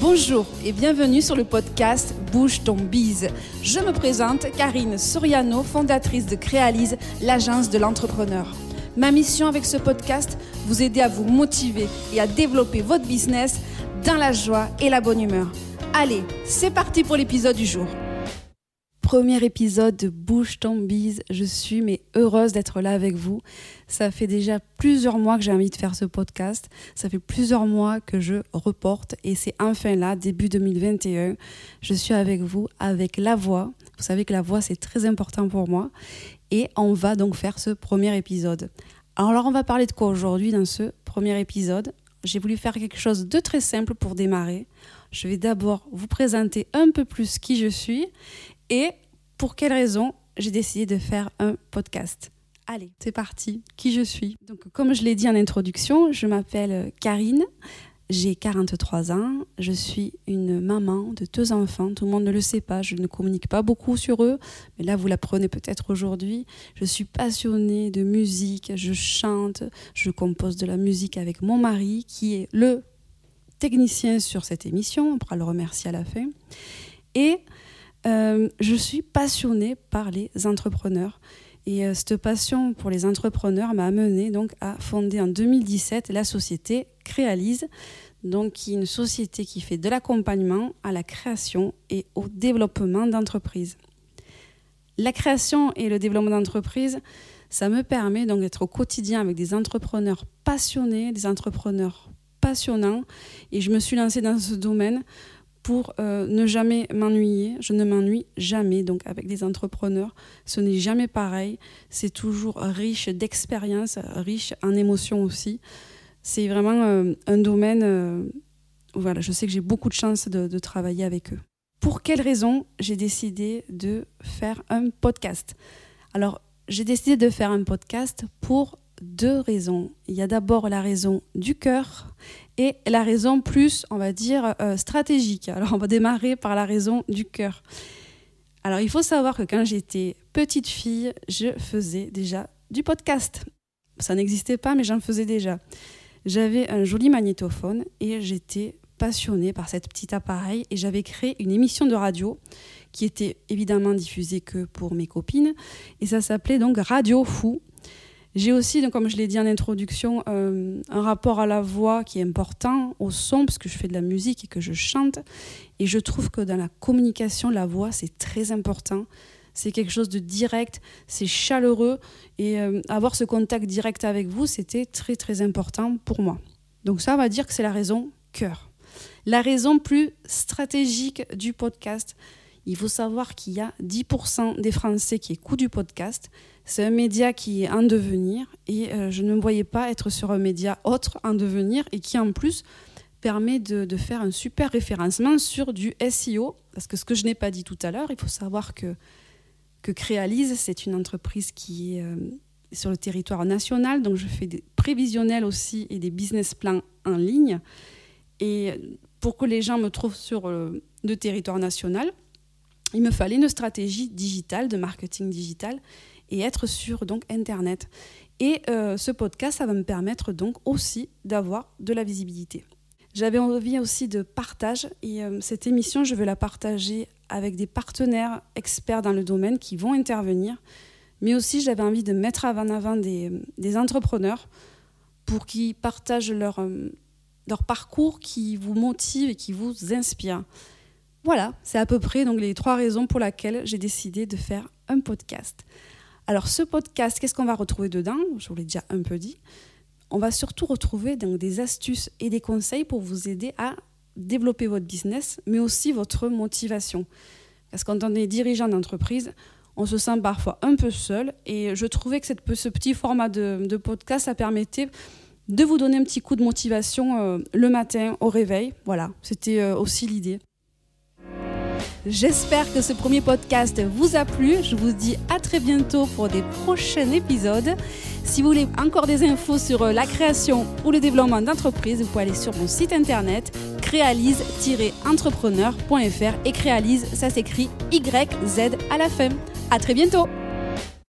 Bonjour et bienvenue sur le podcast Bouge ton bise. Je me présente Karine Soriano, fondatrice de Créalise, l'agence de l'entrepreneur. Ma mission avec ce podcast, vous aider à vous motiver et à développer votre business dans la joie et la bonne humeur. Allez, c'est parti pour l'épisode du jour premier épisode de Bouge ton bise. Je suis mais heureuse d'être là avec vous. Ça fait déjà plusieurs mois que j'ai envie de faire ce podcast. Ça fait plusieurs mois que je reporte et c'est enfin là, début 2021. Je suis avec vous avec la voix. Vous savez que la voix c'est très important pour moi et on va donc faire ce premier épisode. Alors on va parler de quoi aujourd'hui dans ce premier épisode? J'ai voulu faire quelque chose de très simple pour démarrer. Je vais d'abord vous présenter un peu plus qui je suis et pour quelle raison j'ai décidé de faire un podcast? Allez, c'est parti. Qui je suis? Donc, comme je l'ai dit en introduction, je m'appelle Karine. J'ai 43 ans. Je suis une maman de deux enfants. Tout le monde ne le sait pas. Je ne communique pas beaucoup sur eux. Mais là, vous l'apprenez peut-être aujourd'hui. Je suis passionnée de musique. Je chante. Je compose de la musique avec mon mari, qui est le technicien sur cette émission. On pourra le remercier à la fin. Et euh, je suis passionnée par les entrepreneurs. Et euh, cette passion pour les entrepreneurs m'a amenée donc à fonder en 2017 la société Créalise, donc qui est une société qui fait de l'accompagnement à la création et au développement d'entreprises. La création et le développement d'entreprises, ça me permet donc d'être au quotidien avec des entrepreneurs passionnés, des entrepreneurs passionnants. Et je me suis lancée dans ce domaine pour euh, ne jamais m'ennuyer. Je ne m'ennuie jamais. Donc avec des entrepreneurs, ce n'est jamais pareil. C'est toujours riche d'expérience, riche en émotions aussi. C'est vraiment euh, un domaine euh, voilà, je sais que j'ai beaucoup de chance de, de travailler avec eux. Pour quelle raison j'ai décidé de faire un podcast? Alors, j'ai décidé de faire un podcast pour deux raisons. Il y a d'abord la raison du cœur et la raison plus, on va dire, euh, stratégique. Alors on va démarrer par la raison du cœur. Alors il faut savoir que quand j'étais petite fille, je faisais déjà du podcast. Ça n'existait pas, mais j'en faisais déjà. J'avais un joli magnétophone et j'étais passionnée par cet petit appareil et j'avais créé une émission de radio qui était évidemment diffusée que pour mes copines et ça s'appelait donc Radio Fou j'ai aussi, donc, comme je l'ai dit en introduction, euh, un rapport à la voix qui est important, au son, parce que je fais de la musique et que je chante. Et je trouve que dans la communication, la voix, c'est très important. C'est quelque chose de direct, c'est chaleureux. Et euh, avoir ce contact direct avec vous, c'était très, très important pour moi. Donc ça, on va dire que c'est la raison cœur. La raison plus stratégique du podcast, il faut savoir qu'il y a 10% des Français qui écoutent du podcast. C'est un média qui est en devenir et euh, je ne me voyais pas être sur un média autre en devenir et qui en plus permet de, faire un super référencement sur du SEO. Parce que ce que je n'ai pas dit tout à l'heure, il faut savoir que, que Créalise, c'est une entreprise qui est euh, sur le territoire national. Donc je fais des prévisionnels aussi et des business plans en ligne. Et pour que les gens me trouvent sur euh, le territoire national, il me fallait une stratégie digitale, de marketing digital, et être sur donc Internet. Et euh, ce podcast, ça va me permettre donc aussi d'avoir de la visibilité. J'avais envie aussi de partage, et euh, cette émission, je veux la partager avec des partenaires experts dans le domaine qui vont intervenir, mais aussi j'avais envie de mettre en avant des, des entrepreneurs pour qu'ils partagent leur, euh, leur parcours qui vous motive et qui vous inspire. Voilà, c'est à peu près donc les trois raisons pour lesquelles j'ai décidé de faire un podcast. Alors ce podcast, qu'est-ce qu'on va retrouver dedans? Je vous l'ai déjà un peu dit. On va surtout retrouver donc, des astuces et des conseils pour vous aider à développer votre business, mais aussi votre motivation. Parce que quand on est dirigeant d'entreprise, on se sent parfois un peu seul. Et je trouvais que ce petit format de, podcast, ça permettait de vous donner un petit coup de motivation euh, le matin au réveil. Voilà, c'était euh, aussi l'idée. J'espère que ce premier podcast vous a plu. Je vous dis à très bientôt pour des prochains épisodes. Si vous voulez encore des infos sur euh, la création ou le développement d'entreprise, vous pouvez aller sur mon site internet créalise-entrepreneur.fr et créalise, ça s'écrit YZ à la fin. À très bientôt!